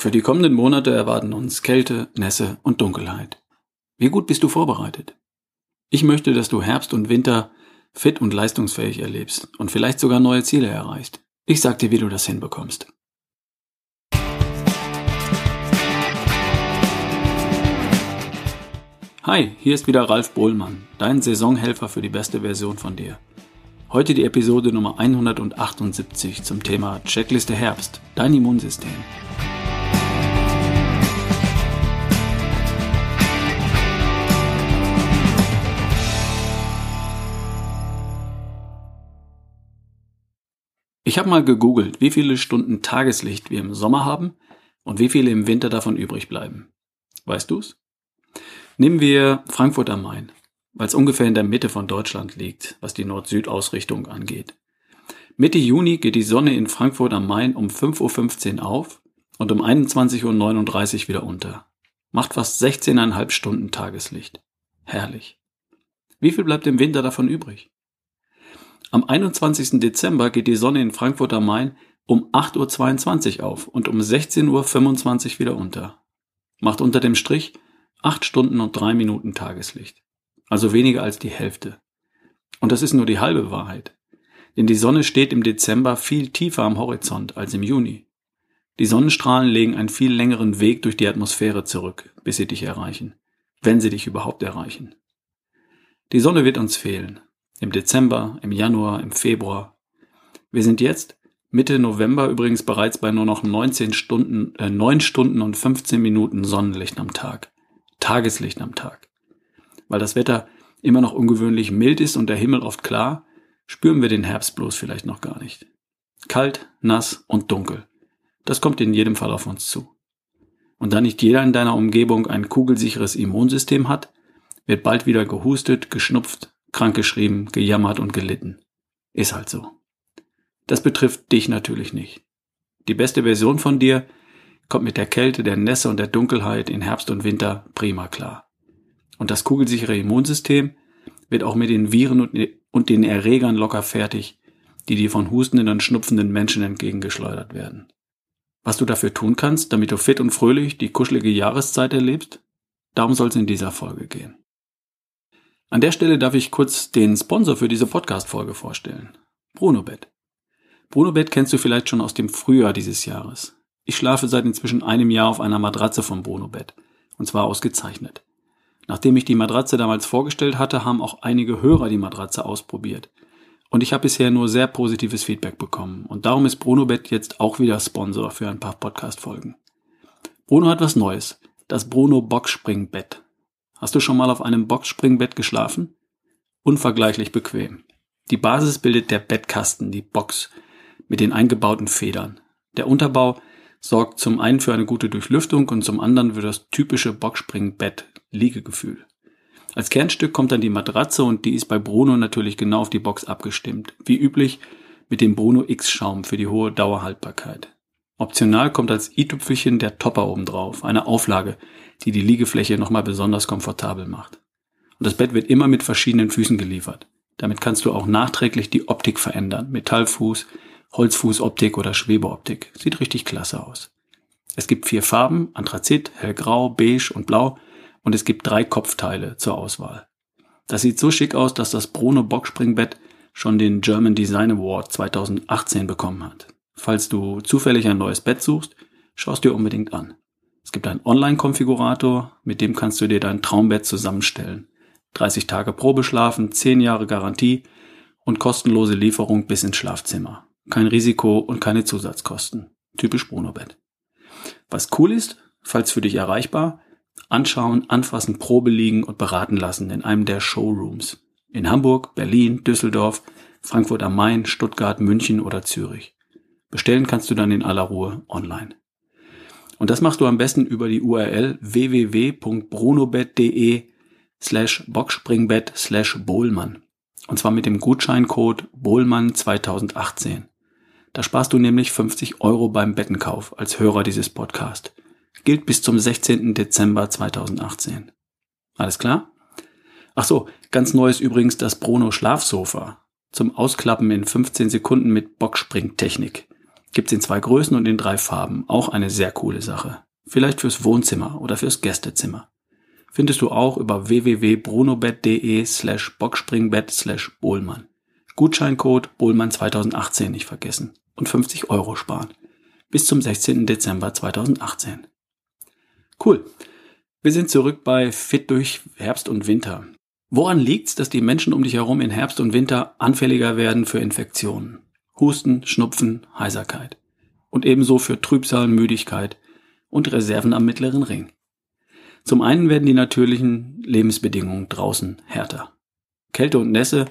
Für die kommenden Monate erwarten uns Kälte, Nässe und Dunkelheit. Wie gut bist du vorbereitet? Ich möchte, dass du Herbst und Winter fit und leistungsfähig erlebst und vielleicht sogar neue Ziele erreichst. Ich sag dir, wie du das hinbekommst. Hi, hier ist wieder Ralf Bohlmann, dein Saisonhelfer für die beste Version von dir. Heute die Episode Nummer 178 zum Thema Checkliste Herbst, dein Immunsystem. Ich habe mal gegoogelt, wie viele Stunden Tageslicht wir im Sommer haben und wie viele im Winter davon übrig bleiben. Weißt du's? Nehmen wir Frankfurt am Main, weil es ungefähr in der Mitte von Deutschland liegt, was die Nord-Süd-Ausrichtung angeht. Mitte Juni geht die Sonne in Frankfurt am Main um 5.15 Uhr auf und um 21.39 Uhr wieder unter. Macht fast 16,5 Stunden Tageslicht. Herrlich. Wie viel bleibt im Winter davon übrig? Am 21. Dezember geht die Sonne in Frankfurt am Main um 8.22 Uhr auf und um 16.25 Uhr wieder unter. Macht unter dem Strich 8 Stunden und 3 Minuten Tageslicht. Also weniger als die Hälfte. Und das ist nur die halbe Wahrheit. Denn die Sonne steht im Dezember viel tiefer am Horizont als im Juni. Die Sonnenstrahlen legen einen viel längeren Weg durch die Atmosphäre zurück, bis sie dich erreichen. Wenn sie dich überhaupt erreichen. Die Sonne wird uns fehlen. Im Dezember, im Januar, im Februar. Wir sind jetzt Mitte November übrigens bereits bei nur noch 19 Stunden, äh, 9 Stunden und 15 Minuten Sonnenlicht am Tag. Tageslicht am Tag. Weil das Wetter immer noch ungewöhnlich mild ist und der Himmel oft klar, spüren wir den Herbst bloß vielleicht noch gar nicht. Kalt, nass und dunkel. Das kommt in jedem Fall auf uns zu. Und da nicht jeder in deiner Umgebung ein kugelsicheres Immunsystem hat, wird bald wieder gehustet, geschnupft, krankgeschrieben, gejammert und gelitten. Ist halt so. Das betrifft dich natürlich nicht. Die beste Version von dir kommt mit der Kälte, der Nässe und der Dunkelheit in Herbst und Winter prima klar. Und das kugelsichere Immunsystem wird auch mit den Viren und den Erregern locker fertig, die dir von hustenden und schnupfenden Menschen entgegengeschleudert werden. Was du dafür tun kannst, damit du fit und fröhlich die kuschelige Jahreszeit erlebst, darum soll es in dieser Folge gehen. An der Stelle darf ich kurz den Sponsor für diese Podcast-Folge vorstellen. Brunobet. Brunobet kennst du vielleicht schon aus dem Frühjahr dieses Jahres. Ich schlafe seit inzwischen einem Jahr auf einer Matratze von Brunobet. Und zwar ausgezeichnet. Nachdem ich die Matratze damals vorgestellt hatte, haben auch einige Hörer die Matratze ausprobiert. Und ich habe bisher nur sehr positives Feedback bekommen. Und darum ist Brunobet jetzt auch wieder Sponsor für ein paar Podcast-Folgen. Bruno hat was Neues. Das Bruno Boxspringbett. Hast du schon mal auf einem Boxspringbett geschlafen? Unvergleichlich bequem. Die Basis bildet der Bettkasten, die Box, mit den eingebauten Federn. Der Unterbau sorgt zum einen für eine gute Durchlüftung und zum anderen für das typische Boxspringbett Liegegefühl. Als Kernstück kommt dann die Matratze und die ist bei Bruno natürlich genau auf die Box abgestimmt. Wie üblich mit dem Bruno X Schaum für die hohe Dauerhaltbarkeit. Optional kommt als i-Tüpfelchen der Topper oben drauf, eine Auflage, die die Liegefläche nochmal besonders komfortabel macht. Und das Bett wird immer mit verschiedenen Füßen geliefert. Damit kannst du auch nachträglich die Optik verändern. Metallfuß, Holzfußoptik oder Schwebeoptik. Sieht richtig klasse aus. Es gibt vier Farben, Anthrazit, hellgrau, beige und blau und es gibt drei Kopfteile zur Auswahl. Das sieht so schick aus, dass das Bruno Boxspringbett schon den German Design Award 2018 bekommen hat. Falls du zufällig ein neues Bett suchst, schaust dir unbedingt an. Es gibt einen Online-Konfigurator, mit dem kannst du dir dein Traumbett zusammenstellen. 30 Tage Probeschlafen, 10 Jahre Garantie und kostenlose Lieferung bis ins Schlafzimmer. Kein Risiko und keine Zusatzkosten. Typisch Bruno-Bett. Was cool ist, falls für dich erreichbar, anschauen, anfassen, Probe liegen und beraten lassen in einem der Showrooms. In Hamburg, Berlin, Düsseldorf, Frankfurt am Main, Stuttgart, München oder Zürich. Bestellen kannst du dann in aller Ruhe online. Und das machst du am besten über die URL www.brunobet.de slash boxspringbett slash Bohlmann. Und zwar mit dem Gutscheincode Bohlmann 2018. Da sparst du nämlich 50 Euro beim Bettenkauf als Hörer dieses Podcast. Gilt bis zum 16. Dezember 2018. Alles klar? Ach so, ganz neu ist übrigens das Bruno Schlafsofa. Zum Ausklappen in 15 Sekunden mit Boxspringtechnik. Gibt's in zwei Größen und in drei Farben. Auch eine sehr coole Sache. Vielleicht fürs Wohnzimmer oder fürs Gästezimmer. Findest du auch über www.brunobett.de slash boxspringbett slash Bohlmann. Gutscheincode Bohlmann 2018 nicht vergessen und 50 Euro sparen. Bis zum 16. Dezember 2018. Cool. Wir sind zurück bei Fit durch Herbst und Winter. Woran liegt's, dass die Menschen um dich herum in Herbst und Winter anfälliger werden für Infektionen? Husten, Schnupfen, Heiserkeit. Und ebenso für Trübsal, Müdigkeit und Reserven am mittleren Ring. Zum einen werden die natürlichen Lebensbedingungen draußen härter. Kälte und Nässe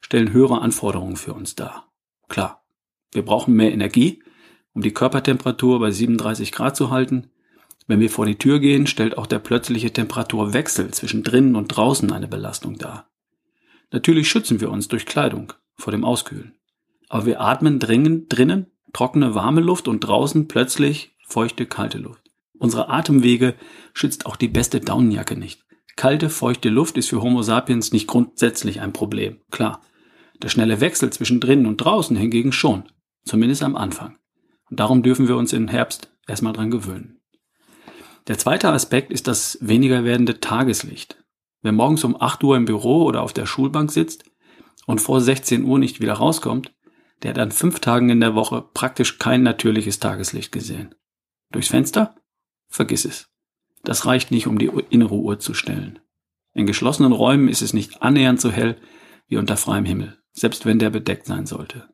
stellen höhere Anforderungen für uns dar. Klar, wir brauchen mehr Energie, um die Körpertemperatur bei 37 Grad zu halten. Wenn wir vor die Tür gehen, stellt auch der plötzliche Temperaturwechsel zwischen drinnen und draußen eine Belastung dar. Natürlich schützen wir uns durch Kleidung vor dem Auskühlen. Aber wir atmen dringend drinnen trockene warme Luft und draußen plötzlich feuchte kalte Luft. Unsere Atemwege schützt auch die beste Daunenjacke nicht. Kalte, feuchte Luft ist für Homo sapiens nicht grundsätzlich ein Problem. Klar. Der schnelle Wechsel zwischen drinnen und draußen hingegen schon. Zumindest am Anfang. Und darum dürfen wir uns im Herbst erstmal dran gewöhnen. Der zweite Aspekt ist das weniger werdende Tageslicht. Wer morgens um 8 Uhr im Büro oder auf der Schulbank sitzt und vor 16 Uhr nicht wieder rauskommt, der hat an fünf Tagen in der Woche praktisch kein natürliches Tageslicht gesehen. Durchs Fenster? Vergiss es. Das reicht nicht, um die innere Uhr zu stellen. In geschlossenen Räumen ist es nicht annähernd so hell wie unter freiem Himmel, selbst wenn der bedeckt sein sollte.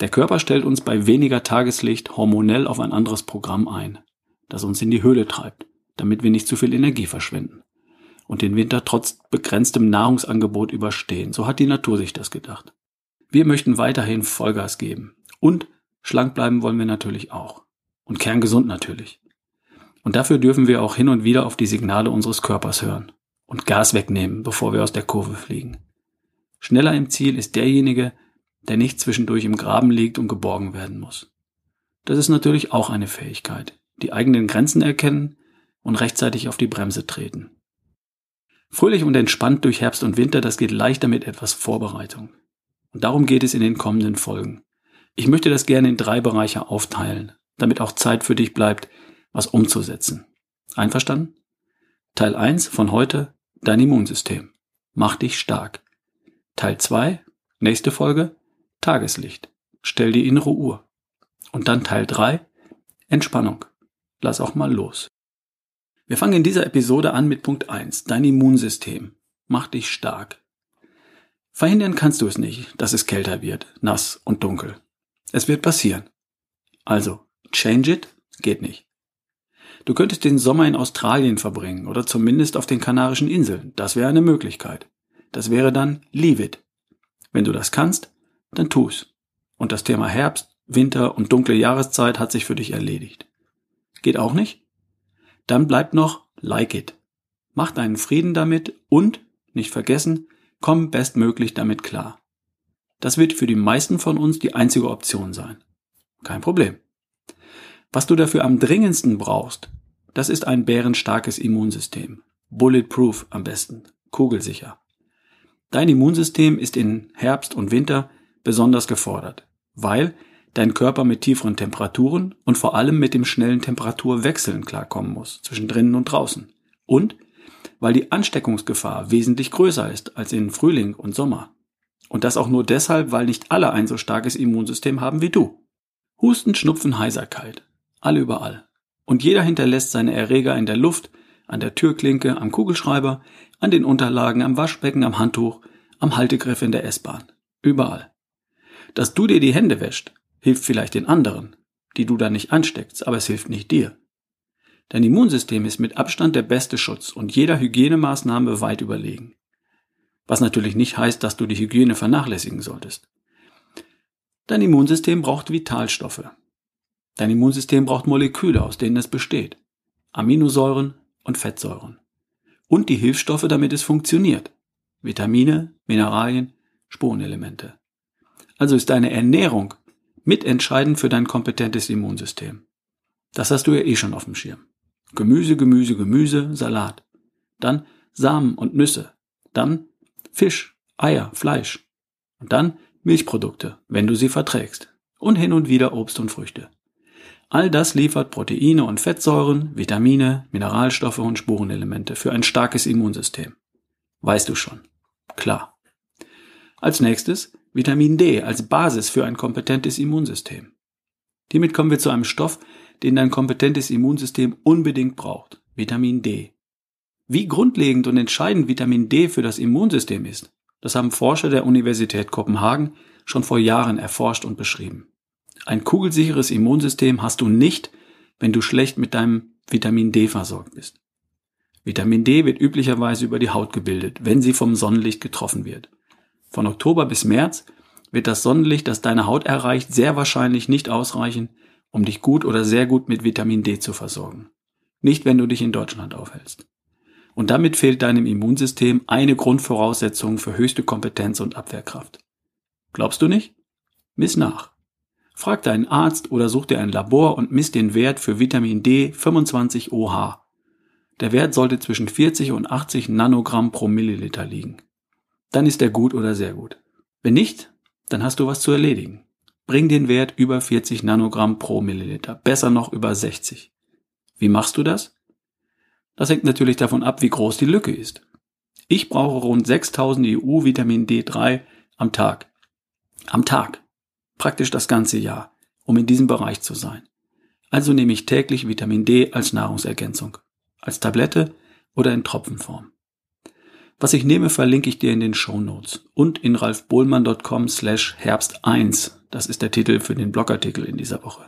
Der Körper stellt uns bei weniger Tageslicht hormonell auf ein anderes Programm ein, das uns in die Höhle treibt, damit wir nicht zu viel Energie verschwenden und den Winter trotz begrenztem Nahrungsangebot überstehen. So hat die Natur sich das gedacht. Wir möchten weiterhin Vollgas geben. Und schlank bleiben wollen wir natürlich auch. Und kerngesund natürlich. Und dafür dürfen wir auch hin und wieder auf die Signale unseres Körpers hören und Gas wegnehmen, bevor wir aus der Kurve fliegen. Schneller im Ziel ist derjenige, der nicht zwischendurch im Graben liegt und geborgen werden muss. Das ist natürlich auch eine Fähigkeit, die eigenen Grenzen erkennen und rechtzeitig auf die Bremse treten. Fröhlich und entspannt durch Herbst und Winter, das geht leichter mit etwas Vorbereitung. Und darum geht es in den kommenden Folgen. Ich möchte das gerne in drei Bereiche aufteilen, damit auch Zeit für dich bleibt, was umzusetzen. Einverstanden? Teil 1 von heute, dein Immunsystem. Mach dich stark. Teil 2, nächste Folge, Tageslicht. Stell die innere Uhr. Und dann Teil 3, Entspannung. Lass auch mal los. Wir fangen in dieser Episode an mit Punkt 1, dein Immunsystem. Mach dich stark. Verhindern kannst du es nicht, dass es kälter wird, nass und dunkel. Es wird passieren. Also, change it geht nicht. Du könntest den Sommer in Australien verbringen oder zumindest auf den Kanarischen Inseln. Das wäre eine Möglichkeit. Das wäre dann leave it. Wenn du das kannst, dann tu's. Und das Thema Herbst, Winter und dunkle Jahreszeit hat sich für dich erledigt. Geht auch nicht? Dann bleibt noch like it. Mach deinen Frieden damit und, nicht vergessen, komm bestmöglich damit klar. Das wird für die meisten von uns die einzige Option sein. Kein Problem. Was du dafür am dringendsten brauchst, das ist ein bärenstarkes Immunsystem. Bulletproof am besten. Kugelsicher. Dein Immunsystem ist in Herbst und Winter besonders gefordert, weil dein Körper mit tieferen Temperaturen und vor allem mit dem schnellen Temperaturwechseln klarkommen muss, zwischen drinnen und draußen. Und weil die Ansteckungsgefahr wesentlich größer ist als in Frühling und Sommer. Und das auch nur deshalb, weil nicht alle ein so starkes Immunsystem haben wie du. Husten, Schnupfen, Heiserkeit. Alle überall. Und jeder hinterlässt seine Erreger in der Luft, an der Türklinke, am Kugelschreiber, an den Unterlagen, am Waschbecken, am Handtuch, am Haltegriff in der S-Bahn. Überall. Dass du dir die Hände wäscht, hilft vielleicht den anderen, die du dann nicht ansteckst, aber es hilft nicht dir. Dein Immunsystem ist mit Abstand der beste Schutz und jeder Hygienemaßnahme weit überlegen. Was natürlich nicht heißt, dass du die Hygiene vernachlässigen solltest. Dein Immunsystem braucht Vitalstoffe. Dein Immunsystem braucht Moleküle, aus denen es besteht. Aminosäuren und Fettsäuren. Und die Hilfsstoffe, damit es funktioniert. Vitamine, Mineralien, Spurenelemente. Also ist deine Ernährung mitentscheidend für dein kompetentes Immunsystem. Das hast du ja eh schon auf dem Schirm. Gemüse, Gemüse, Gemüse, Salat. Dann Samen und Nüsse. Dann Fisch, Eier, Fleisch. Und dann Milchprodukte, wenn du sie verträgst. Und hin und wieder Obst und Früchte. All das liefert Proteine und Fettsäuren, Vitamine, Mineralstoffe und Spurenelemente für ein starkes Immunsystem. Weißt du schon. Klar. Als nächstes Vitamin D als Basis für ein kompetentes Immunsystem. Hiermit kommen wir zu einem Stoff, den dein kompetentes Immunsystem unbedingt braucht. Vitamin D. Wie grundlegend und entscheidend Vitamin D für das Immunsystem ist, das haben Forscher der Universität Kopenhagen schon vor Jahren erforscht und beschrieben. Ein kugelsicheres Immunsystem hast du nicht, wenn du schlecht mit deinem Vitamin D versorgt bist. Vitamin D wird üblicherweise über die Haut gebildet, wenn sie vom Sonnenlicht getroffen wird. Von Oktober bis März wird das Sonnenlicht, das deine Haut erreicht, sehr wahrscheinlich nicht ausreichen, um dich gut oder sehr gut mit Vitamin D zu versorgen. Nicht, wenn du dich in Deutschland aufhältst. Und damit fehlt deinem Immunsystem eine Grundvoraussetzung für höchste Kompetenz und Abwehrkraft. Glaubst du nicht? Miss nach. Frag deinen Arzt oder such dir ein Labor und misst den Wert für Vitamin D 25 OH. Der Wert sollte zwischen 40 und 80 Nanogramm pro Milliliter liegen. Dann ist er gut oder sehr gut. Wenn nicht, dann hast du was zu erledigen. Bring den Wert über 40 Nanogramm pro Milliliter, besser noch über 60. Wie machst du das? Das hängt natürlich davon ab, wie groß die Lücke ist. Ich brauche rund 6000 EU Vitamin D3 am Tag. Am Tag. Praktisch das ganze Jahr, um in diesem Bereich zu sein. Also nehme ich täglich Vitamin D als Nahrungsergänzung. Als Tablette oder in Tropfenform. Was ich nehme, verlinke ich dir in den Show Notes und in ralfbohlmann.com slash Herbst 1. Das ist der Titel für den Blogartikel in dieser Woche.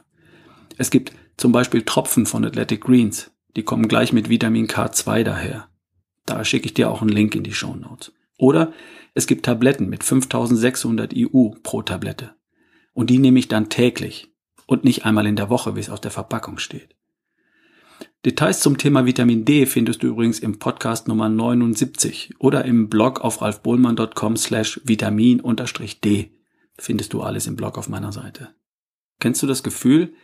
Es gibt zum Beispiel Tropfen von Athletic Greens, die kommen gleich mit Vitamin K2 daher. Da schicke ich dir auch einen Link in die Show Notes. Oder es gibt Tabletten mit 5600 IU pro Tablette. Und die nehme ich dann täglich und nicht einmal in der Woche, wie es auf der Verpackung steht. Details zum Thema Vitamin D findest du übrigens im Podcast Nummer 79 oder im Blog auf ralfbohlmann.com slash vitamin-d. Findest du alles im Blog auf meiner Seite. Kennst du das Gefühl,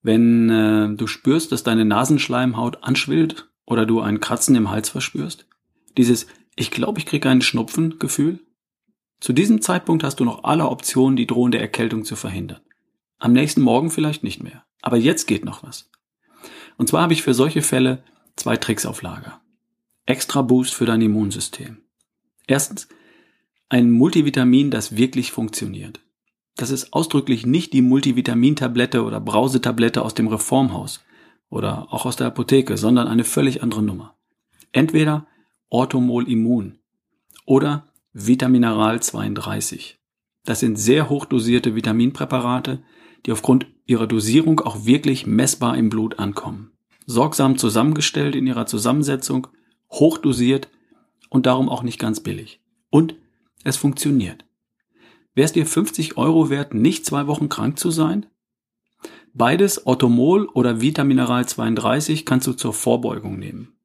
wenn äh, du spürst, dass deine Nasenschleimhaut anschwillt oder du ein Kratzen im Hals verspürst? Dieses Ich glaube, ich kriege einen Schnupfen Gefühl? Zu diesem Zeitpunkt hast du noch alle Optionen, die drohende Erkältung zu verhindern. Am nächsten Morgen vielleicht nicht mehr. Aber jetzt geht noch was. Und zwar habe ich für solche Fälle zwei Tricks auf Lager. Extra Boost für dein Immunsystem. Erstens, ein Multivitamin, das wirklich funktioniert. Das ist ausdrücklich nicht die Multivitamintablette oder Brausetablette aus dem Reformhaus oder auch aus der Apotheke, sondern eine völlig andere Nummer. Entweder Orthomol Immun oder Vitamineral 32. Das sind sehr hochdosierte Vitaminpräparate, die aufgrund ihrer Dosierung auch wirklich messbar im Blut ankommen. Sorgsam zusammengestellt in ihrer Zusammensetzung, hochdosiert und darum auch nicht ganz billig. Und es funktioniert. Wäre es dir 50 Euro wert, nicht zwei Wochen krank zu sein? Beides, Orthomol oder Vitamineral 32, kannst du zur Vorbeugung nehmen.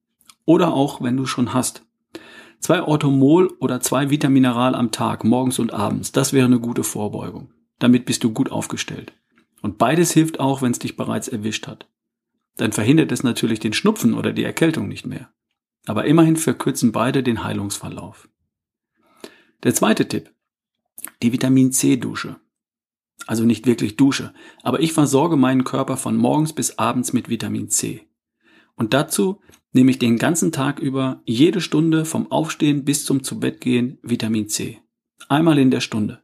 Oder auch, wenn du schon hast. Zwei Orthomol oder zwei Vitamineral am Tag, morgens und abends, das wäre eine gute Vorbeugung. Damit bist du gut aufgestellt. Und beides hilft auch, wenn es dich bereits erwischt hat. Dann verhindert es natürlich den Schnupfen oder die Erkältung nicht mehr. Aber immerhin verkürzen beide den Heilungsverlauf. Der zweite Tipp. Die Vitamin C Dusche. Also nicht wirklich Dusche, aber ich versorge meinen Körper von morgens bis abends mit Vitamin C. Und dazu nehme ich den ganzen Tag über jede Stunde vom Aufstehen bis zum Zubettgehen Vitamin C. Einmal in der Stunde.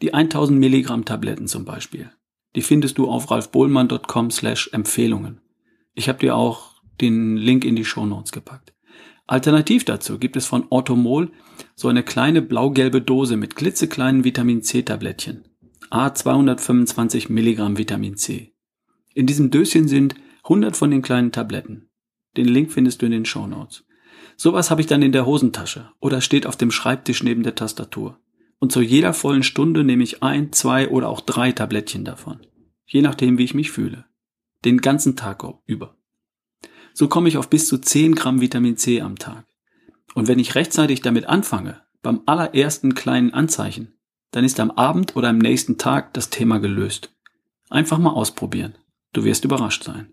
Die 1000 Milligramm Tabletten zum Beispiel. Die findest du auf ralfbohlmann.com slash Empfehlungen. Ich habe dir auch den Link in die Show Notes gepackt. Alternativ dazu gibt es von Orthomol so eine kleine blau-gelbe Dose mit klitzekleinen Vitamin C Tablettchen. A 225 Milligramm Vitamin C. In diesem Döschen sind 100 von den kleinen Tabletten. Den Link findest du in den Show Notes. Sowas habe ich dann in der Hosentasche oder steht auf dem Schreibtisch neben der Tastatur. Und zu jeder vollen Stunde nehme ich ein, zwei oder auch drei Tablettchen davon. Je nachdem, wie ich mich fühle. Den ganzen Tag über. So komme ich auf bis zu 10 Gramm Vitamin C am Tag. Und wenn ich rechtzeitig damit anfange, beim allerersten kleinen Anzeichen, dann ist am Abend oder am nächsten Tag das Thema gelöst. Einfach mal ausprobieren. Du wirst überrascht sein.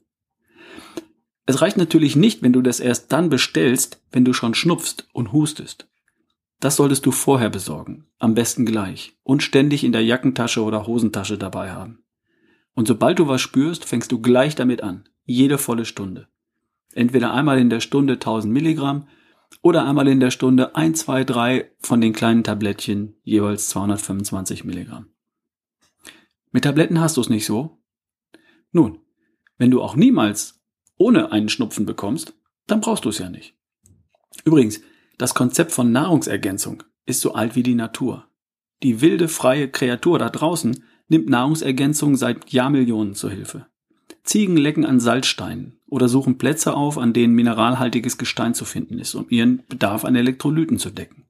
Es reicht natürlich nicht, wenn du das erst dann bestellst, wenn du schon schnupfst und hustest. Das solltest du vorher besorgen, am besten gleich und ständig in der Jackentasche oder Hosentasche dabei haben. Und sobald du was spürst, fängst du gleich damit an, jede volle Stunde. Entweder einmal in der Stunde 1000 Milligramm oder einmal in der Stunde 1, 2, 3 von den kleinen Tablettchen, jeweils 225 Milligramm. Mit Tabletten hast du es nicht so? Nun, wenn du auch niemals ohne einen Schnupfen bekommst, dann brauchst du es ja nicht. Übrigens, das Konzept von Nahrungsergänzung ist so alt wie die Natur. Die wilde, freie Kreatur da draußen nimmt Nahrungsergänzung seit Jahrmillionen zur Hilfe. Ziegen lecken an Salzsteinen oder suchen Plätze auf, an denen mineralhaltiges Gestein zu finden ist, um ihren Bedarf an Elektrolyten zu decken.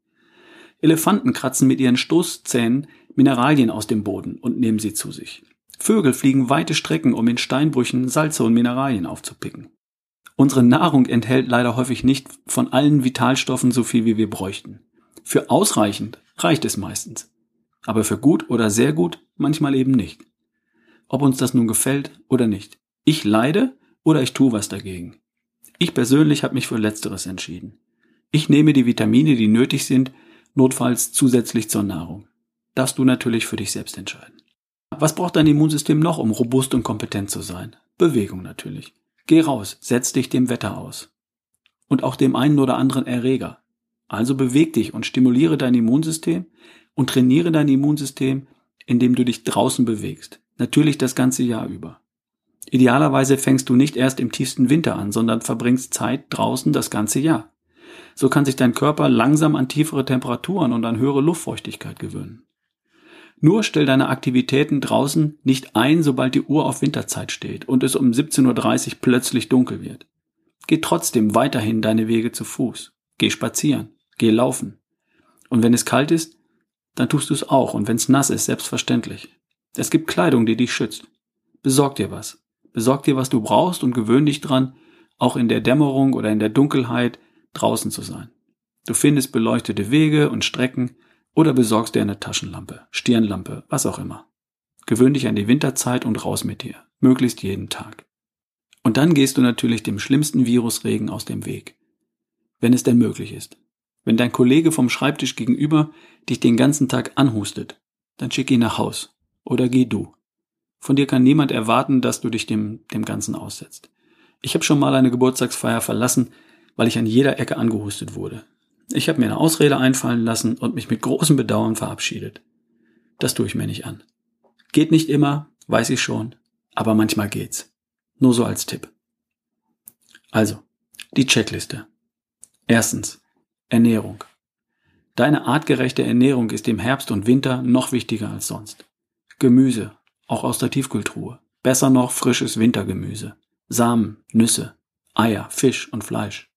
Elefanten kratzen mit ihren Stoßzähnen Mineralien aus dem Boden und nehmen sie zu sich. Vögel fliegen weite Strecken, um in Steinbrüchen Salze und Mineralien aufzupicken. Unsere Nahrung enthält leider häufig nicht von allen Vitalstoffen so viel, wie wir bräuchten. Für ausreichend reicht es meistens. Aber für gut oder sehr gut manchmal eben nicht. Ob uns das nun gefällt oder nicht. Ich leide oder ich tue was dagegen. Ich persönlich habe mich für Letzteres entschieden. Ich nehme die Vitamine, die nötig sind, notfalls zusätzlich zur Nahrung. Darfst du natürlich für dich selbst entscheiden. Was braucht dein Immunsystem noch, um robust und kompetent zu sein? Bewegung natürlich. Geh raus, setz dich dem Wetter aus. Und auch dem einen oder anderen Erreger. Also beweg dich und stimuliere dein Immunsystem und trainiere dein Immunsystem, indem du dich draußen bewegst. Natürlich das ganze Jahr über. Idealerweise fängst du nicht erst im tiefsten Winter an, sondern verbringst Zeit draußen das ganze Jahr. So kann sich dein Körper langsam an tiefere Temperaturen und an höhere Luftfeuchtigkeit gewöhnen. Nur stell deine Aktivitäten draußen nicht ein, sobald die Uhr auf Winterzeit steht und es um 17.30 Uhr plötzlich dunkel wird. Geh trotzdem weiterhin deine Wege zu Fuß. Geh spazieren. Geh laufen. Und wenn es kalt ist, dann tust du es auch. Und wenn es nass ist, selbstverständlich. Es gibt Kleidung, die dich schützt. Besorg dir was. Besorg dir, was du brauchst und gewöhn dich dran, auch in der Dämmerung oder in der Dunkelheit draußen zu sein. Du findest beleuchtete Wege und Strecken, oder besorgst dir eine Taschenlampe, Stirnlampe, was auch immer. Gewöhn dich an die Winterzeit und raus mit dir, möglichst jeden Tag. Und dann gehst du natürlich dem schlimmsten Virusregen aus dem Weg. Wenn es denn möglich ist. Wenn dein Kollege vom Schreibtisch gegenüber dich den ganzen Tag anhustet, dann schick ihn nach Haus. Oder geh du. Von dir kann niemand erwarten, dass du dich dem, dem Ganzen aussetzt. Ich habe schon mal eine Geburtstagsfeier verlassen, weil ich an jeder Ecke angehustet wurde. Ich habe mir eine Ausrede einfallen lassen und mich mit großem Bedauern verabschiedet. Das tue ich mir nicht an. Geht nicht immer, weiß ich schon, aber manchmal geht's. Nur so als Tipp. Also, die Checkliste. Erstens, Ernährung. Deine artgerechte Ernährung ist im Herbst und Winter noch wichtiger als sonst. Gemüse, auch aus der Tiefkühltruhe. Besser noch frisches Wintergemüse. Samen, Nüsse, Eier, Fisch und Fleisch.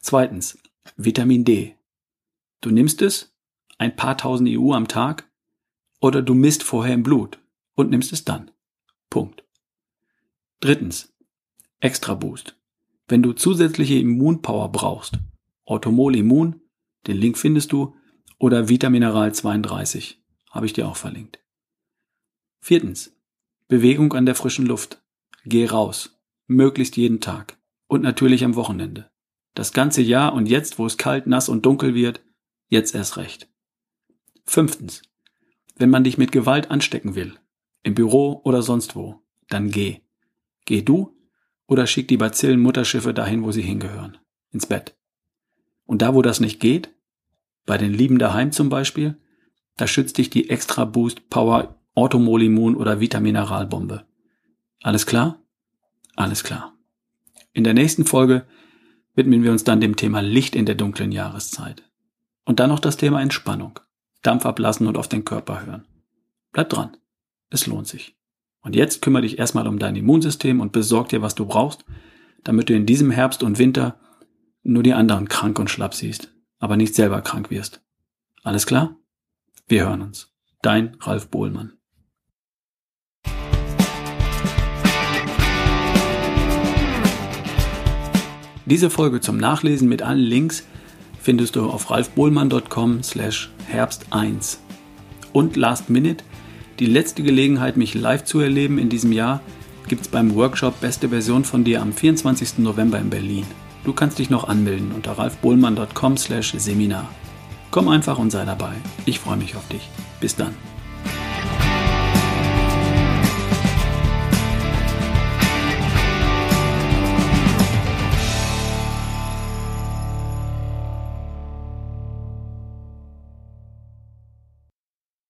Zweitens, Vitamin D. Du nimmst es, ein paar tausend EU am Tag, oder du misst vorher im Blut und nimmst es dann. Punkt. Drittens. Extra Boost. Wenn du zusätzliche Immunpower brauchst, Automol Immun, den Link findest du, oder Vitamineral 32, habe ich dir auch verlinkt. Viertens. Bewegung an der frischen Luft. Geh raus. Möglichst jeden Tag. Und natürlich am Wochenende. Das ganze Jahr und jetzt, wo es kalt, nass und dunkel wird, jetzt erst recht. Fünftens. Wenn man dich mit Gewalt anstecken will, im Büro oder sonst wo, dann geh. Geh du oder schick die Bazillen Mutterschiffe dahin, wo sie hingehören. Ins Bett. Und da, wo das nicht geht, bei den Lieben daheim zum Beispiel, da schützt dich die Extra Boost Power Orthomolimmun oder Vitamineralbombe. Alles klar? Alles klar. In der nächsten Folge widmen wir uns dann dem Thema Licht in der dunklen Jahreszeit. Und dann noch das Thema Entspannung. Dampf ablassen und auf den Körper hören. Bleib dran. Es lohnt sich. Und jetzt kümmere dich erstmal um dein Immunsystem und besorg dir, was du brauchst, damit du in diesem Herbst und Winter nur die anderen krank und schlapp siehst, aber nicht selber krank wirst. Alles klar? Wir hören uns. Dein Ralf Bohlmann. Diese Folge zum Nachlesen mit allen Links findest du auf ralfbohlmann.com slash herbst 1. Und last minute, die letzte Gelegenheit, mich live zu erleben in diesem Jahr, gibt es beim Workshop Beste Version von dir am 24. November in Berlin. Du kannst dich noch anmelden unter ralfbohlmann.com slash Seminar. Komm einfach und sei dabei. Ich freue mich auf dich. Bis dann.